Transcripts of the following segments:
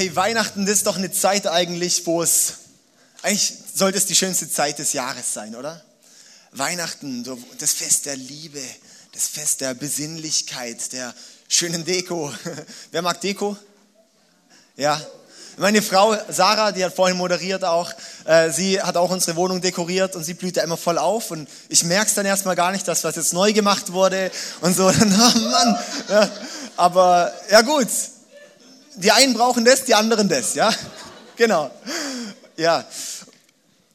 Hey, Weihnachten das ist doch eine Zeit eigentlich, wo es, eigentlich sollte es die schönste Zeit des Jahres sein, oder? Weihnachten, das Fest der Liebe, das Fest der Besinnlichkeit, der schönen Deko. Wer mag Deko? Ja. Meine Frau Sarah, die hat vorhin moderiert auch, äh, sie hat auch unsere Wohnung dekoriert und sie blüht da immer voll auf und ich merke es dann erstmal gar nicht, dass was jetzt neu gemacht wurde und so, oh Mann. Ja. Aber ja gut, die einen brauchen das, die anderen das, ja? Genau. Ja.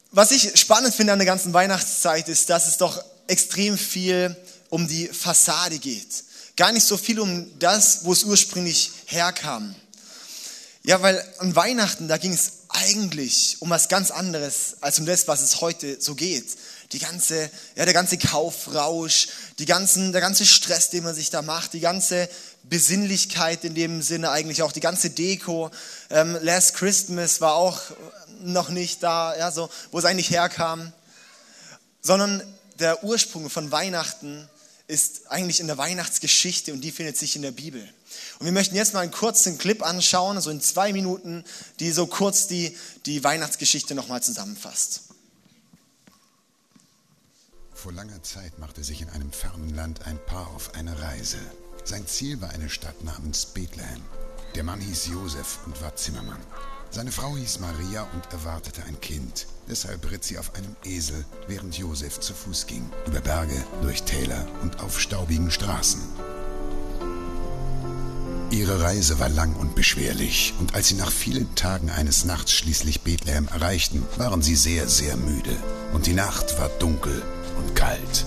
Was ich spannend finde an der ganzen Weihnachtszeit ist, dass es doch extrem viel um die Fassade geht. Gar nicht so viel um das, wo es ursprünglich herkam. Ja, weil an Weihnachten, da ging es eigentlich um was ganz anderes als um das, was es heute so geht. Die ganze, ja, der ganze Kaufrausch, die ganzen, der ganze Stress, den man sich da macht, die ganze Besinnlichkeit in dem Sinne eigentlich auch, die ganze Deko. Ähm, Last Christmas war auch noch nicht da, ja, so, wo es eigentlich herkam. Sondern der Ursprung von Weihnachten ist eigentlich in der Weihnachtsgeschichte und die findet sich in der Bibel. Und wir möchten jetzt mal einen kurzen Clip anschauen, so in zwei Minuten, die so kurz die, die Weihnachtsgeschichte nochmal zusammenfasst. Vor langer Zeit machte sich in einem fernen Land ein Paar auf eine Reise. Sein Ziel war eine Stadt namens Bethlehem. Der Mann hieß Josef und war Zimmermann. Seine Frau hieß Maria und erwartete ein Kind. Deshalb ritt sie auf einem Esel, während Josef zu Fuß ging, über Berge, durch Täler und auf staubigen Straßen. Ihre Reise war lang und beschwerlich, und als sie nach vielen Tagen eines Nachts schließlich Bethlehem erreichten, waren sie sehr, sehr müde, und die Nacht war dunkel und kalt.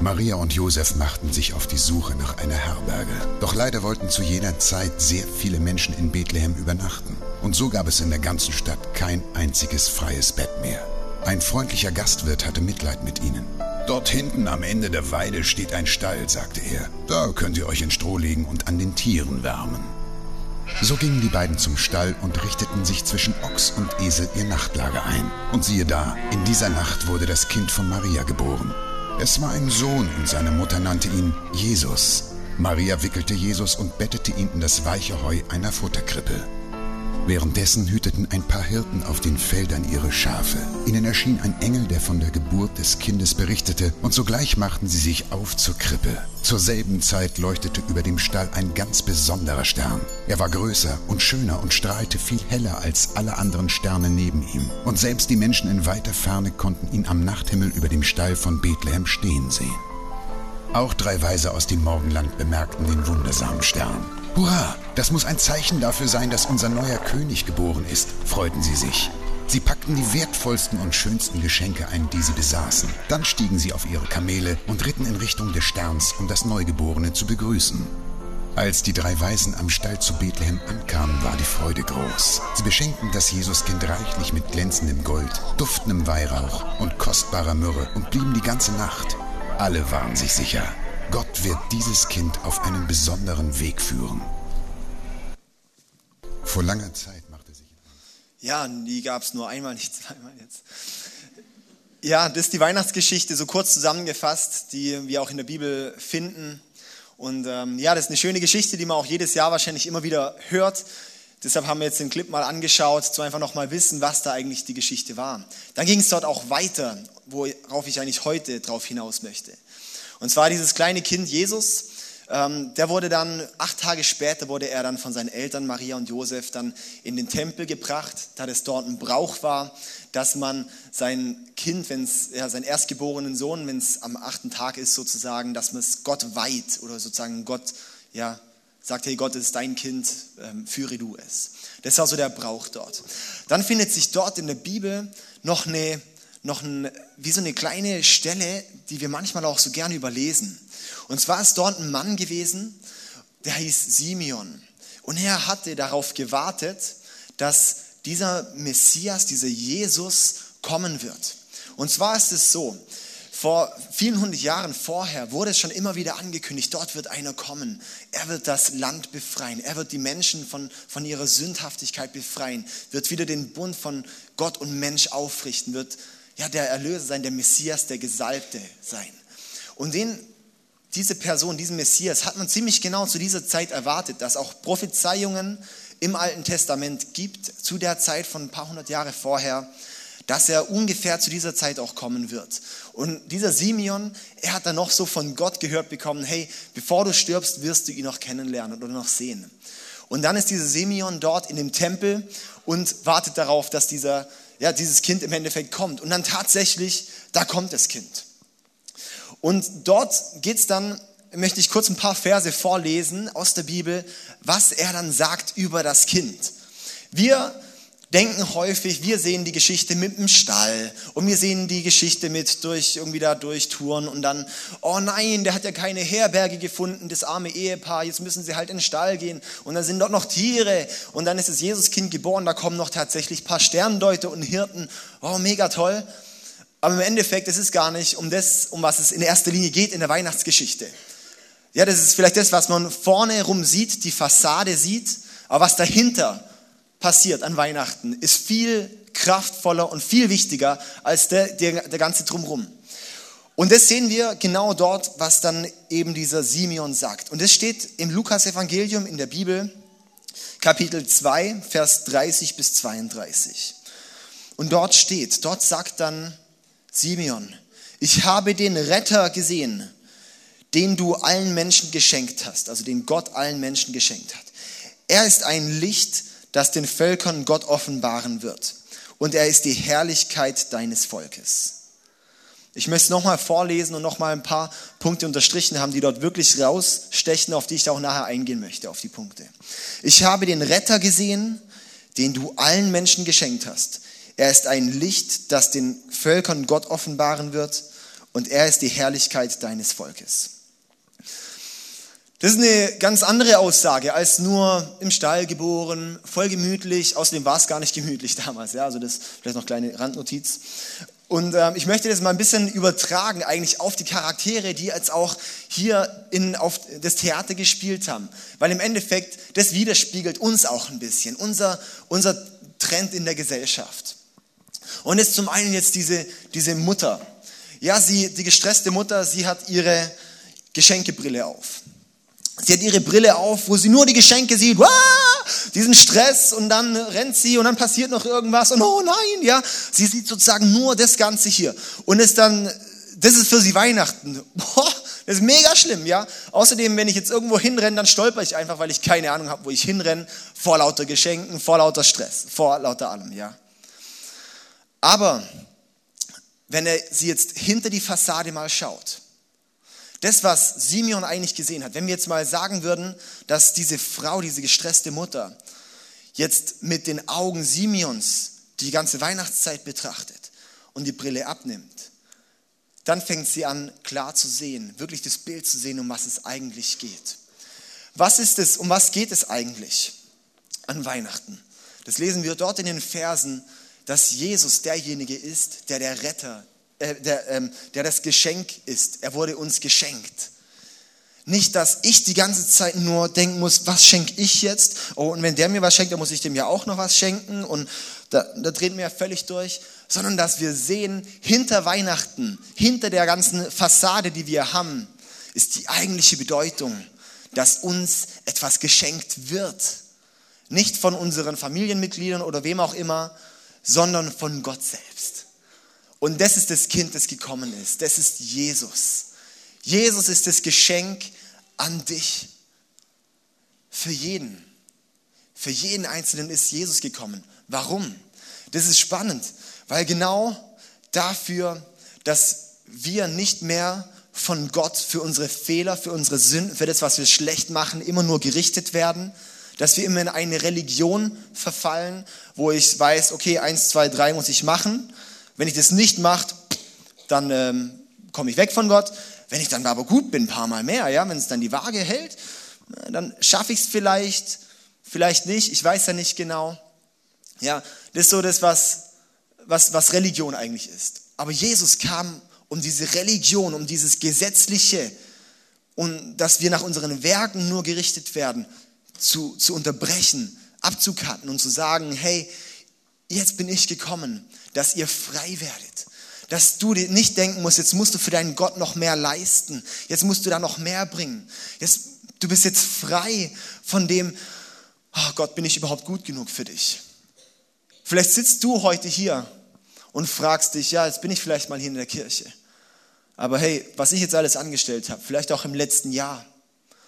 Maria und Josef machten sich auf die Suche nach einer Herberge. Doch leider wollten zu jener Zeit sehr viele Menschen in Bethlehem übernachten. Und so gab es in der ganzen Stadt kein einziges freies Bett mehr. Ein freundlicher Gastwirt hatte Mitleid mit ihnen. Dort hinten am Ende der Weide steht ein Stall, sagte er. Da könnt ihr euch in Stroh legen und an den Tieren wärmen. So gingen die beiden zum Stall und richteten sich zwischen Ochs und Esel ihr Nachtlager ein. Und siehe da, in dieser Nacht wurde das Kind von Maria geboren. Es war ein Sohn und seine Mutter nannte ihn Jesus. Maria wickelte Jesus und bettete ihn in das weiche Heu einer Futterkrippe. Währenddessen hüteten ein paar Hirten auf den Feldern ihre Schafe. Ihnen erschien ein Engel, der von der Geburt des Kindes berichtete, und sogleich machten sie sich auf zur Krippe. Zur selben Zeit leuchtete über dem Stall ein ganz besonderer Stern. Er war größer und schöner und strahlte viel heller als alle anderen Sterne neben ihm. Und selbst die Menschen in weiter Ferne konnten ihn am Nachthimmel über dem Stall von Bethlehem stehen sehen. Auch drei Weise aus dem Morgenland bemerkten den wundersamen Stern. Hurra, das muss ein Zeichen dafür sein, dass unser neuer König geboren ist, freuten sie sich. Sie packten die wertvollsten und schönsten Geschenke ein, die sie besaßen. Dann stiegen sie auf ihre Kamele und ritten in Richtung des Sterns, um das Neugeborene zu begrüßen. Als die drei Weisen am Stall zu Bethlehem ankamen, war die Freude groß. Sie beschenkten das Jesuskind reichlich mit glänzendem Gold, duftendem Weihrauch und kostbarer Myrrhe und blieben die ganze Nacht. Alle waren sich sicher, Gott wird dieses Kind auf einen besonderen Weg führen. Vor langer Zeit machte sich. Ja, die gab es nur einmal, nicht zweimal jetzt. Ja, das ist die Weihnachtsgeschichte so kurz zusammengefasst, die wir auch in der Bibel finden. Und ähm, ja, das ist eine schöne Geschichte, die man auch jedes Jahr wahrscheinlich immer wieder hört. Deshalb haben wir jetzt den Clip mal angeschaut, zu einfach nochmal wissen, was da eigentlich die Geschichte war. Dann ging es dort auch weiter, worauf ich eigentlich heute drauf hinaus möchte. Und zwar dieses kleine Kind Jesus, ähm, der wurde dann, acht Tage später wurde er dann von seinen Eltern Maria und Josef dann in den Tempel gebracht, da das dort ein Brauch war, dass man sein Kind, wenn es, ja, seinen erstgeborenen Sohn, wenn es am achten Tag ist sozusagen, dass man es Gott weiht oder sozusagen Gott, ja, sagt, hey Gott, es ist dein Kind, ähm, führe du es. Das war so der Brauch dort. Dann findet sich dort in der Bibel noch eine noch ein, wie so eine kleine Stelle, die wir manchmal auch so gerne überlesen. Und zwar ist dort ein Mann gewesen, der hieß Simeon. Und er hatte darauf gewartet, dass dieser Messias, dieser Jesus kommen wird. Und zwar ist es so, vor vielen hundert Jahren vorher wurde es schon immer wieder angekündigt, dort wird einer kommen. Er wird das Land befreien. Er wird die Menschen von, von ihrer Sündhaftigkeit befreien, wird wieder den Bund von Gott und Mensch aufrichten, wird ja, der Erlöser sein, der Messias, der Gesalbte sein. Und den, diese Person, diesen Messias, hat man ziemlich genau zu dieser Zeit erwartet, dass auch Prophezeiungen im Alten Testament gibt, zu der Zeit von ein paar hundert Jahre vorher, dass er ungefähr zu dieser Zeit auch kommen wird. Und dieser Simeon, er hat dann noch so von Gott gehört bekommen, hey, bevor du stirbst, wirst du ihn noch kennenlernen oder noch sehen. Und dann ist dieser Simeon dort in dem Tempel und wartet darauf, dass dieser, ja, dieses Kind im Endeffekt kommt. Und dann tatsächlich, da kommt das Kind. Und dort geht es dann, möchte ich kurz ein paar Verse vorlesen aus der Bibel, was er dann sagt über das Kind. Wir denken häufig, wir sehen die Geschichte mit dem Stall und wir sehen die Geschichte mit durch irgendwie da durch Touren und dann, oh nein, der hat ja keine Herberge gefunden, das arme Ehepaar, jetzt müssen sie halt in den Stall gehen und dann sind dort noch Tiere und dann ist das Jesuskind geboren, da kommen noch tatsächlich ein paar Sterndeuter und Hirten, oh mega toll. Aber im Endeffekt, es ist gar nicht um das, um was es in erster Linie geht in der Weihnachtsgeschichte. Ja, das ist vielleicht das, was man vorne rum sieht, die Fassade sieht, aber was dahinter passiert an Weihnachten, ist viel kraftvoller und viel wichtiger als der, der, der ganze Drumrum. Und das sehen wir genau dort, was dann eben dieser Simeon sagt. Und das steht im Lukas-Evangelium in der Bibel, Kapitel 2, Vers 30 bis 32. Und dort steht, dort sagt dann Simeon, ich habe den Retter gesehen, den du allen Menschen geschenkt hast, also den Gott allen Menschen geschenkt hat. Er ist ein Licht, das den Völkern Gott offenbaren wird. Und er ist die Herrlichkeit deines Volkes. Ich möchte es nochmal vorlesen und nochmal ein paar Punkte unterstrichen haben, die dort wirklich rausstechen, auf die ich auch nachher eingehen möchte, auf die Punkte. Ich habe den Retter gesehen, den du allen Menschen geschenkt hast. Er ist ein Licht, das den Völkern Gott offenbaren wird und er ist die Herrlichkeit deines Volkes. Das ist eine ganz andere Aussage als nur im Stall geboren, voll gemütlich. Außerdem war es gar nicht gemütlich damals. Ja, also das vielleicht noch kleine Randnotiz. Und ähm, ich möchte das mal ein bisschen übertragen eigentlich auf die Charaktere, die jetzt auch hier in, auf das Theater gespielt haben. Weil im Endeffekt, das widerspiegelt uns auch ein bisschen, unser, unser Trend in der Gesellschaft. Und jetzt zum einen jetzt diese, diese Mutter. Ja, sie, die gestresste Mutter, sie hat ihre Geschenkebrille auf. Sie hat ihre Brille auf, wo sie nur die Geschenke sieht, wow, diesen Stress und dann rennt sie und dann passiert noch irgendwas und oh nein, ja. Sie sieht sozusagen nur das Ganze hier und ist dann, das ist für sie Weihnachten. Boah, das ist mega schlimm, ja. Außerdem, wenn ich jetzt irgendwo hinrenne, dann stolper ich einfach, weil ich keine Ahnung habe, wo ich hinrenne, vor lauter Geschenken, vor lauter Stress, vor lauter allem, ja. Aber wenn er sie jetzt hinter die Fassade mal schaut, das, was Simeon eigentlich gesehen hat, wenn wir jetzt mal sagen würden, dass diese Frau, diese gestresste Mutter, jetzt mit den Augen Simeons die ganze Weihnachtszeit betrachtet und die Brille abnimmt, dann fängt sie an, klar zu sehen, wirklich das Bild zu sehen, um was es eigentlich geht. Was ist es, um was geht es eigentlich an Weihnachten? Das lesen wir dort in den Versen, dass Jesus derjenige ist, der der Retter äh, der, ähm, der das Geschenk ist. Er wurde uns geschenkt. Nicht, dass ich die ganze Zeit nur denken muss, was schenke ich jetzt? Oh, und wenn der mir was schenkt, dann muss ich dem ja auch noch was schenken. Und da, da drehen wir ja völlig durch. Sondern dass wir sehen, hinter Weihnachten, hinter der ganzen Fassade, die wir haben, ist die eigentliche Bedeutung, dass uns etwas geschenkt wird. Nicht von unseren Familienmitgliedern oder wem auch immer, sondern von Gott selbst. Und das ist das Kind, das gekommen ist. Das ist Jesus. Jesus ist das Geschenk an dich. Für jeden. Für jeden Einzelnen ist Jesus gekommen. Warum? Das ist spannend, weil genau dafür, dass wir nicht mehr von Gott für unsere Fehler, für unsere Sünden, für das, was wir schlecht machen, immer nur gerichtet werden, dass wir immer in eine Religion verfallen, wo ich weiß, okay, eins, zwei, drei muss ich machen wenn ich das nicht mache, dann ähm, komme ich weg von Gott. Wenn ich dann aber gut bin, ein paar Mal mehr, ja, wenn es dann die Waage hält, dann schaffe ich es vielleicht, vielleicht nicht, ich weiß ja nicht genau. Ja, das ist so das, was, was, was Religion eigentlich ist. Aber Jesus kam, um diese Religion, um dieses Gesetzliche und dass wir nach unseren Werken nur gerichtet werden, zu, zu unterbrechen, abzukatten und zu sagen, hey, jetzt bin ich gekommen dass ihr frei werdet. Dass du nicht denken musst, jetzt musst du für deinen Gott noch mehr leisten. Jetzt musst du da noch mehr bringen. Jetzt, du bist jetzt frei von dem, oh Gott, bin ich überhaupt gut genug für dich? Vielleicht sitzt du heute hier und fragst dich, ja, jetzt bin ich vielleicht mal hier in der Kirche. Aber hey, was ich jetzt alles angestellt habe, vielleicht auch im letzten Jahr,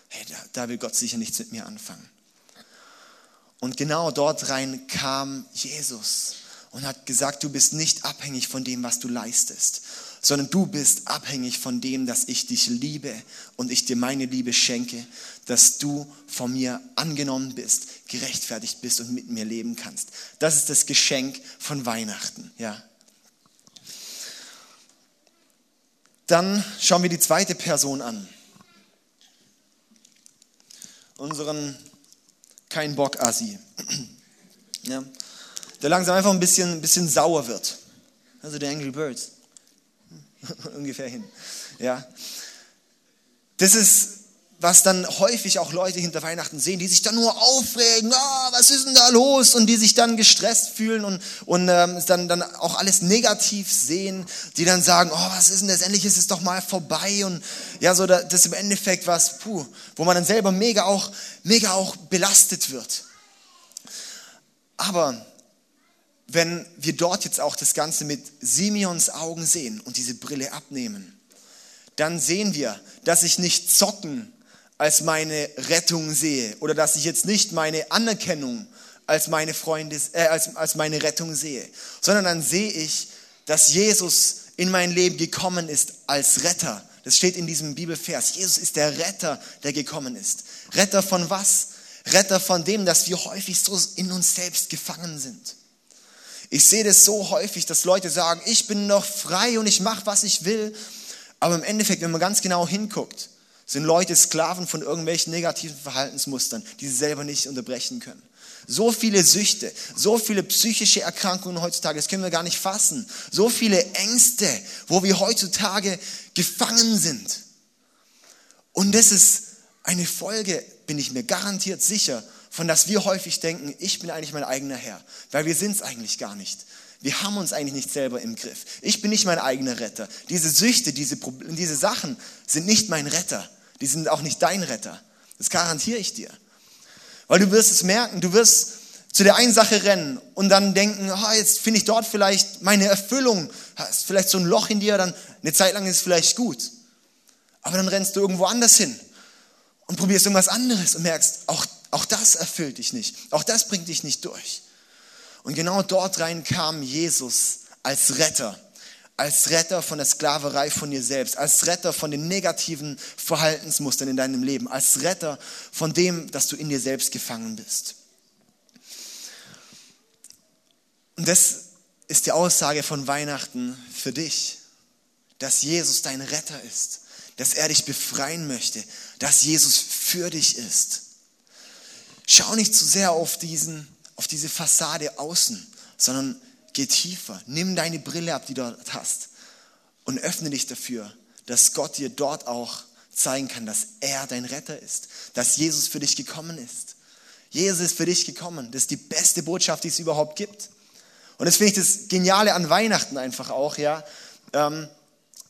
hey, da, da will Gott sicher nichts mit mir anfangen. Und genau dort rein kam Jesus und hat gesagt, du bist nicht abhängig von dem, was du leistest, sondern du bist abhängig von dem, dass ich dich liebe und ich dir meine Liebe schenke, dass du von mir angenommen bist, gerechtfertigt bist und mit mir leben kannst. Das ist das Geschenk von Weihnachten, ja. Dann schauen wir die zweite Person an. Unseren kein Bock Assi. Ja, der langsam einfach ein bisschen, ein bisschen sauer wird. Also der Angry Birds. Ungefähr hin. Ja. Das ist was dann häufig auch Leute hinter Weihnachten sehen, die sich dann nur aufregen, ah, was ist denn da los? Und die sich dann gestresst fühlen und, und ähm, dann, dann auch alles negativ sehen, die dann sagen, oh, was ist denn das? Endlich ist es doch mal vorbei. Und ja, so das ist im Endeffekt was, puh, wo man dann selber mega auch, mega auch belastet wird. Aber wenn wir dort jetzt auch das Ganze mit Simeons Augen sehen und diese Brille abnehmen, dann sehen wir, dass ich nicht zocken als meine Rettung sehe oder dass ich jetzt nicht meine Anerkennung als meine Freunde, äh, als, als meine Rettung sehe, sondern dann sehe ich, dass Jesus in mein Leben gekommen ist als Retter. Das steht in diesem Bibelvers. Jesus ist der Retter, der gekommen ist. Retter von was? Retter von dem, dass wir häufig so in uns selbst gefangen sind. Ich sehe das so häufig, dass Leute sagen, ich bin noch frei und ich mache, was ich will. Aber im Endeffekt, wenn man ganz genau hinguckt, sind Leute Sklaven von irgendwelchen negativen Verhaltensmustern, die sie selber nicht unterbrechen können. So viele Süchte, so viele psychische Erkrankungen heutzutage, das können wir gar nicht fassen. So viele Ängste, wo wir heutzutage gefangen sind. Und das ist eine Folge, bin ich mir garantiert sicher, von dass wir häufig denken, ich bin eigentlich mein eigener Herr, weil wir sind es eigentlich gar nicht. Wir haben uns eigentlich nicht selber im Griff. Ich bin nicht mein eigener Retter. Diese Süchte, diese, diese Sachen sind nicht mein Retter. Die sind auch nicht dein Retter. Das garantiere ich dir. Weil du wirst es merken, du wirst zu der einen Sache rennen und dann denken, oh, jetzt finde ich dort vielleicht meine Erfüllung, hast vielleicht so ein Loch in dir, dann eine Zeit lang ist es vielleicht gut. Aber dann rennst du irgendwo anders hin und probierst irgendwas anderes und merkst, auch, auch das erfüllt dich nicht. Auch das bringt dich nicht durch. Und genau dort rein kam Jesus als Retter als Retter von der Sklaverei von dir selbst, als Retter von den negativen Verhaltensmustern in deinem Leben, als Retter von dem, dass du in dir selbst gefangen bist. Und das ist die Aussage von Weihnachten für dich, dass Jesus dein Retter ist, dass er dich befreien möchte, dass Jesus für dich ist. Schau nicht zu sehr auf, diesen, auf diese Fassade außen, sondern Geh tiefer. Nimm deine Brille ab, die du dort hast. Und öffne dich dafür, dass Gott dir dort auch zeigen kann, dass er dein Retter ist. Dass Jesus für dich gekommen ist. Jesus ist für dich gekommen. Das ist die beste Botschaft, die es überhaupt gibt. Und das finde ich das Geniale an Weihnachten einfach auch, ja. Ähm,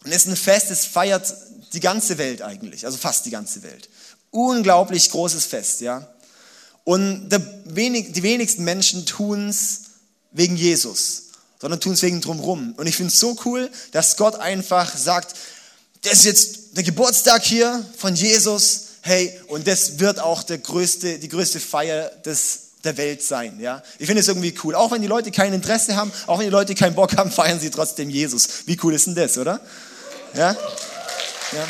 und es ist ein Fest, das feiert die ganze Welt eigentlich, also fast die ganze Welt. Unglaublich großes Fest, ja. Und die wenigsten Menschen tun es wegen Jesus, sondern tun es wegen drumherum. Und ich finde es so cool, dass Gott einfach sagt, das ist jetzt der Geburtstag hier von Jesus, hey, und das wird auch der größte, die größte Feier des, der Welt sein. Ja? Ich finde es irgendwie cool. Auch wenn die Leute kein Interesse haben, auch wenn die Leute keinen Bock haben, feiern sie trotzdem Jesus. Wie cool ist denn das, oder? Ja? ja.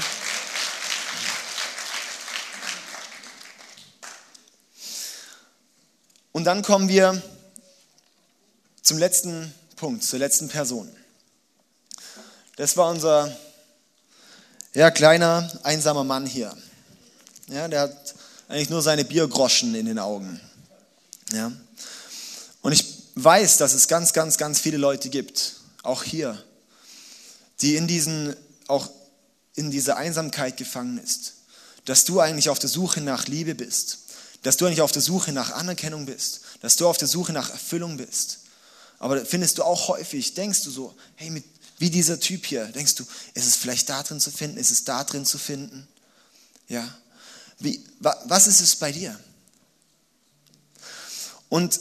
Und dann kommen wir zum letzten Punkt, zur letzten Person. Das war unser ja, kleiner, einsamer Mann hier. Ja, der hat eigentlich nur seine Biergroschen in den Augen. Ja. Und ich weiß, dass es ganz, ganz, ganz viele Leute gibt, auch hier, die in diesen, auch in dieser Einsamkeit gefangen ist. Dass du eigentlich auf der Suche nach Liebe bist. Dass du eigentlich auf der Suche nach Anerkennung bist. Dass du auf der Suche nach Erfüllung bist. Aber findest du auch häufig, denkst du so, hey, mit, wie dieser Typ hier, denkst du, ist es vielleicht da drin zu finden, ist es da drin zu finden? Ja. Wie, wa, was ist es bei dir? Und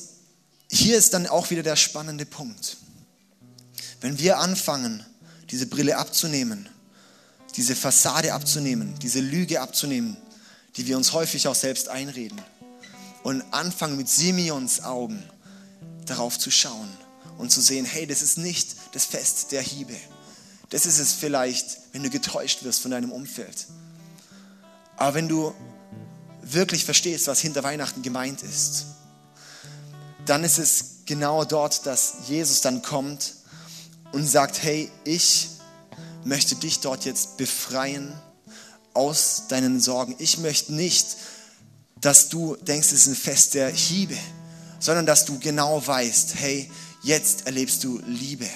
hier ist dann auch wieder der spannende Punkt. Wenn wir anfangen, diese Brille abzunehmen, diese Fassade abzunehmen, diese Lüge abzunehmen, die wir uns häufig auch selbst einreden, und anfangen mit Simeons Augen darauf zu schauen und zu sehen, hey, das ist nicht das Fest der Hiebe. Das ist es vielleicht, wenn du getäuscht wirst von deinem Umfeld. Aber wenn du wirklich verstehst, was hinter Weihnachten gemeint ist, dann ist es genau dort, dass Jesus dann kommt und sagt, hey, ich möchte dich dort jetzt befreien aus deinen Sorgen. Ich möchte nicht, dass du denkst, es ist ein Fest der Hiebe, sondern dass du genau weißt, hey, jetzt erlebst du Liebe.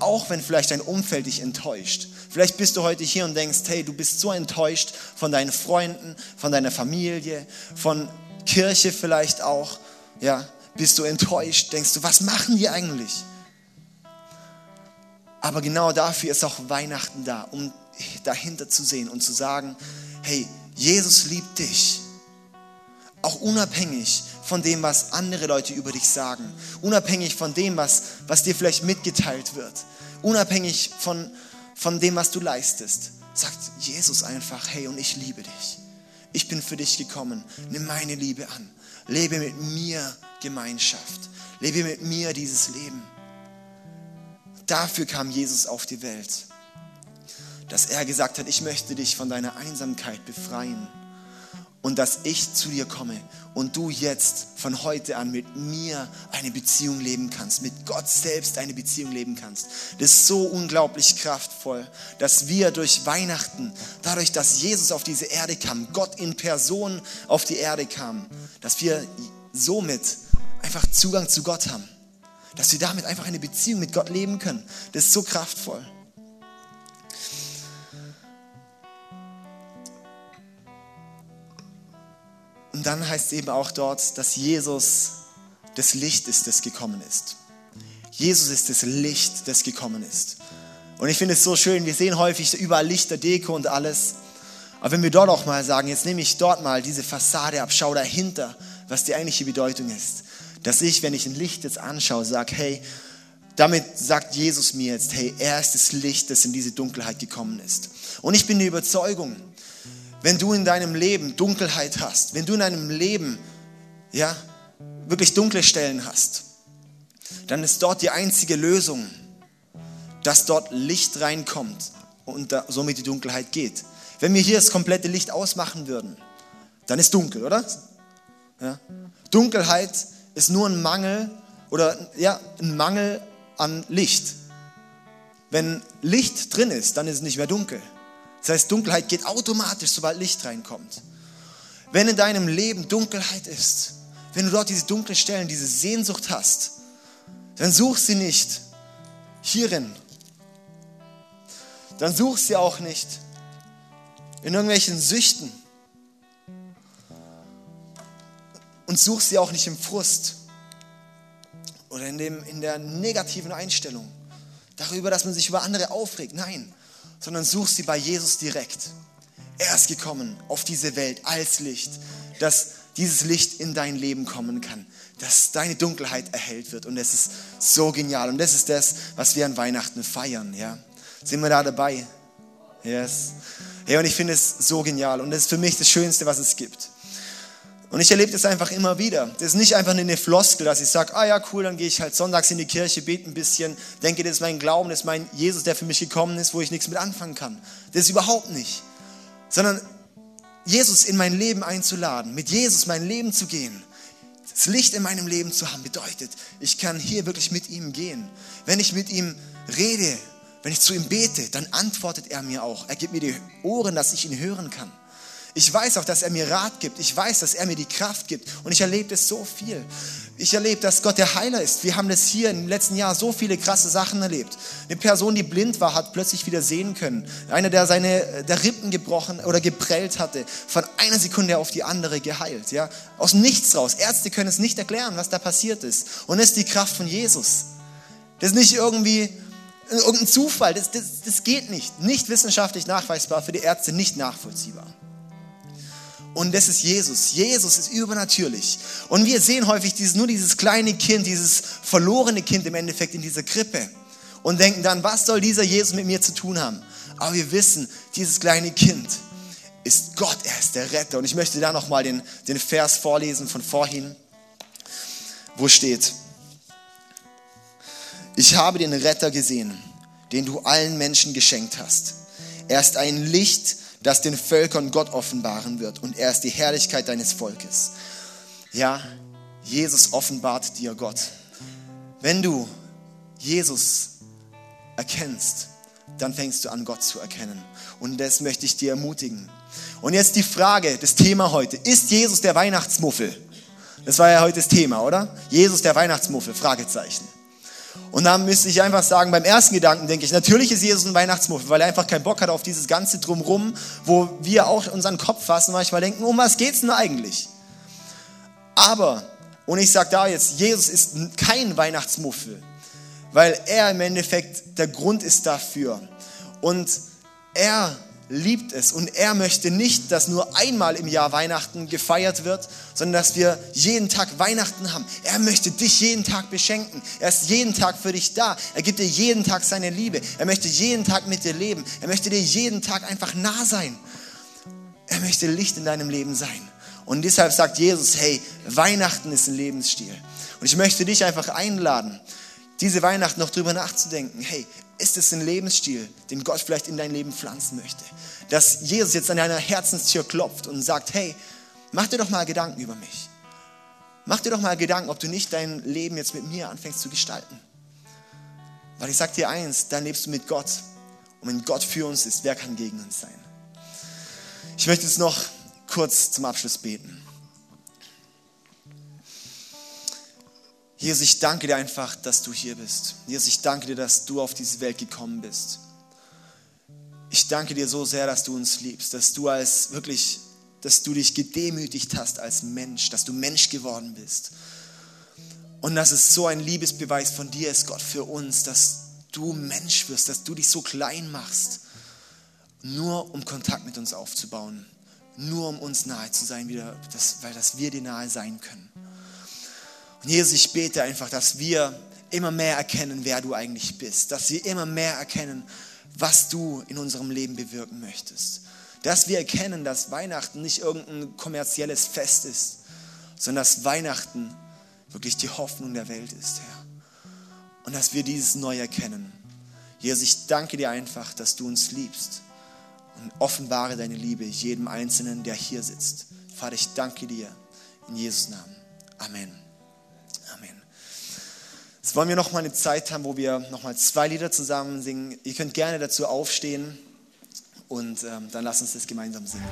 Auch wenn vielleicht dein Umfeld dich enttäuscht. Vielleicht bist du heute hier und denkst, hey, du bist so enttäuscht von deinen Freunden, von deiner Familie, von Kirche vielleicht auch. Ja, bist du enttäuscht, denkst du, was machen die eigentlich? Aber genau dafür ist auch Weihnachten da, um dahinter zu sehen und zu sagen, hey, Jesus liebt dich. Auch unabhängig von dem, was andere Leute über dich sagen. Unabhängig von dem, was, was dir vielleicht mitgeteilt wird. Unabhängig von, von dem, was du leistest. Sagt Jesus einfach, hey, und ich liebe dich. Ich bin für dich gekommen. Nimm meine Liebe an. Lebe mit mir Gemeinschaft. Lebe mit mir dieses Leben. Dafür kam Jesus auf die Welt. Dass er gesagt hat, ich möchte dich von deiner Einsamkeit befreien und dass ich zu dir komme und du jetzt von heute an mit mir eine Beziehung leben kannst, mit Gott selbst eine Beziehung leben kannst. Das ist so unglaublich kraftvoll, dass wir durch Weihnachten, dadurch, dass Jesus auf diese Erde kam, Gott in Person auf die Erde kam, dass wir somit einfach Zugang zu Gott haben, dass wir damit einfach eine Beziehung mit Gott leben können. Das ist so kraftvoll. Und dann heißt es eben auch dort, dass Jesus das Licht ist, das gekommen ist. Jesus ist das Licht, das gekommen ist. Und ich finde es so schön, wir sehen häufig überall Lichter, Deko und alles. Aber wenn wir dort auch mal sagen, jetzt nehme ich dort mal diese Fassade ab, schau dahinter, was die eigentliche Bedeutung ist. Dass ich, wenn ich ein Licht jetzt anschaue, sage, hey, damit sagt Jesus mir jetzt, hey, er ist das Licht, das in diese Dunkelheit gekommen ist. Und ich bin der Überzeugung, wenn du in deinem Leben Dunkelheit hast, wenn du in deinem Leben ja, wirklich dunkle Stellen hast, dann ist dort die einzige Lösung, dass dort Licht reinkommt und somit die Dunkelheit geht. Wenn wir hier das komplette Licht ausmachen würden, dann ist dunkel, oder? Ja? Dunkelheit ist nur ein Mangel oder ja, ein Mangel an Licht. Wenn Licht drin ist, dann ist es nicht mehr dunkel. Das heißt, Dunkelheit geht automatisch, sobald Licht reinkommt. Wenn in deinem Leben Dunkelheit ist, wenn du dort diese dunklen Stellen, diese Sehnsucht hast, dann such sie nicht hierin. Dann such sie auch nicht in irgendwelchen Süchten. Und such sie auch nicht im Frust oder in, dem, in der negativen Einstellung darüber, dass man sich über andere aufregt. Nein, sondern such sie bei Jesus direkt. Er ist gekommen auf diese Welt als Licht, dass dieses Licht in dein Leben kommen kann, dass deine Dunkelheit erhellt wird. Und das ist so genial. Und das ist das, was wir an Weihnachten feiern. Ja? Sind wir da dabei? Yes. Ja, und ich finde es so genial. Und das ist für mich das Schönste, was es gibt. Und ich erlebe das einfach immer wieder. Das ist nicht einfach eine Floskel, dass ich sage, ah ja, cool, dann gehe ich halt sonntags in die Kirche, bete ein bisschen, denke, das ist mein Glauben, das ist mein Jesus, der für mich gekommen ist, wo ich nichts mit anfangen kann. Das ist überhaupt nicht. Sondern Jesus in mein Leben einzuladen, mit Jesus mein Leben zu gehen, das Licht in meinem Leben zu haben, bedeutet, ich kann hier wirklich mit ihm gehen. Wenn ich mit ihm rede, wenn ich zu ihm bete, dann antwortet er mir auch. Er gibt mir die Ohren, dass ich ihn hören kann. Ich weiß auch, dass er mir Rat gibt. Ich weiß, dass er mir die Kraft gibt. Und ich erlebe das so viel. Ich erlebe, dass Gott der Heiler ist. Wir haben das hier im letzten Jahr so viele krasse Sachen erlebt. Eine Person, die blind war, hat plötzlich wieder sehen können. Einer, der seine der Rippen gebrochen oder geprellt hatte, von einer Sekunde auf die andere geheilt. Ja? Aus nichts raus. Ärzte können es nicht erklären, was da passiert ist. Und das ist die Kraft von Jesus. Das ist nicht irgendwie irgendein Zufall. Das, das, das geht nicht. Nicht wissenschaftlich nachweisbar, für die Ärzte nicht nachvollziehbar. Und das ist Jesus. Jesus ist übernatürlich. Und wir sehen häufig dieses, nur dieses kleine Kind, dieses verlorene Kind im Endeffekt in dieser Krippe. Und denken dann, was soll dieser Jesus mit mir zu tun haben? Aber wir wissen, dieses kleine Kind ist Gott, er ist der Retter. Und ich möchte da nochmal den, den Vers vorlesen von vorhin, wo steht, ich habe den Retter gesehen, den du allen Menschen geschenkt hast. Er ist ein Licht, das den Völkern Gott offenbaren wird und er ist die Herrlichkeit deines Volkes. Ja, Jesus offenbart dir Gott. Wenn du Jesus erkennst, dann fängst du an, Gott zu erkennen. Und das möchte ich dir ermutigen. Und jetzt die Frage, das Thema heute. Ist Jesus der Weihnachtsmuffel? Das war ja heute das Thema, oder? Jesus der Weihnachtsmuffel? Fragezeichen. Und dann müsste ich einfach sagen, beim ersten Gedanken denke ich, natürlich ist Jesus ein Weihnachtsmuffel, weil er einfach keinen Bock hat auf dieses ganze Drumrum, wo wir auch unseren Kopf fassen manchmal denken, um was geht's denn eigentlich? Aber, und ich sage da jetzt, Jesus ist kein Weihnachtsmuffel, weil er im Endeffekt der Grund ist dafür. Und er liebt es und er möchte nicht, dass nur einmal im Jahr Weihnachten gefeiert wird, sondern dass wir jeden Tag Weihnachten haben. Er möchte dich jeden Tag beschenken. Er ist jeden Tag für dich da. Er gibt dir jeden Tag seine Liebe. Er möchte jeden Tag mit dir leben. Er möchte dir jeden Tag einfach nah sein. Er möchte Licht in deinem Leben sein. Und deshalb sagt Jesus, hey, Weihnachten ist ein Lebensstil. Und ich möchte dich einfach einladen, diese Weihnachten noch drüber nachzudenken. Hey, ist es ein Lebensstil, den Gott vielleicht in dein Leben pflanzen möchte? Dass Jesus jetzt an deiner Herzenstür klopft und sagt, hey, mach dir doch mal Gedanken über mich. Mach dir doch mal Gedanken, ob du nicht dein Leben jetzt mit mir anfängst zu gestalten. Weil ich sage dir eins, dann lebst du mit Gott. Und wenn Gott für uns ist, wer kann gegen uns sein? Ich möchte jetzt noch kurz zum Abschluss beten. Jesus, ich danke dir einfach, dass du hier bist. Jesus, ich danke dir, dass du auf diese Welt gekommen bist. Ich danke dir so sehr, dass du uns liebst, dass du als wirklich, dass du dich gedemütigt hast als Mensch, dass du Mensch geworden bist. Und dass es so ein Liebesbeweis von dir ist, Gott, für uns, dass du Mensch wirst, dass du dich so klein machst, nur um Kontakt mit uns aufzubauen, nur um uns nahe zu sein, wieder, das, weil dass wir dir nahe sein können. Und Jesus, ich bete einfach, dass wir immer mehr erkennen, wer du eigentlich bist. Dass wir immer mehr erkennen, was du in unserem Leben bewirken möchtest. Dass wir erkennen, dass Weihnachten nicht irgendein kommerzielles Fest ist, sondern dass Weihnachten wirklich die Hoffnung der Welt ist, Herr. Und dass wir dieses neu erkennen. Jesus, ich danke dir einfach, dass du uns liebst und offenbare deine Liebe jedem Einzelnen, der hier sitzt. Vater, ich danke dir in Jesus Namen. Amen. Jetzt wollen wir noch mal eine Zeit haben, wo wir noch mal zwei Lieder zusammen singen. Ihr könnt gerne dazu aufstehen und ähm, dann lasst uns das gemeinsam singen.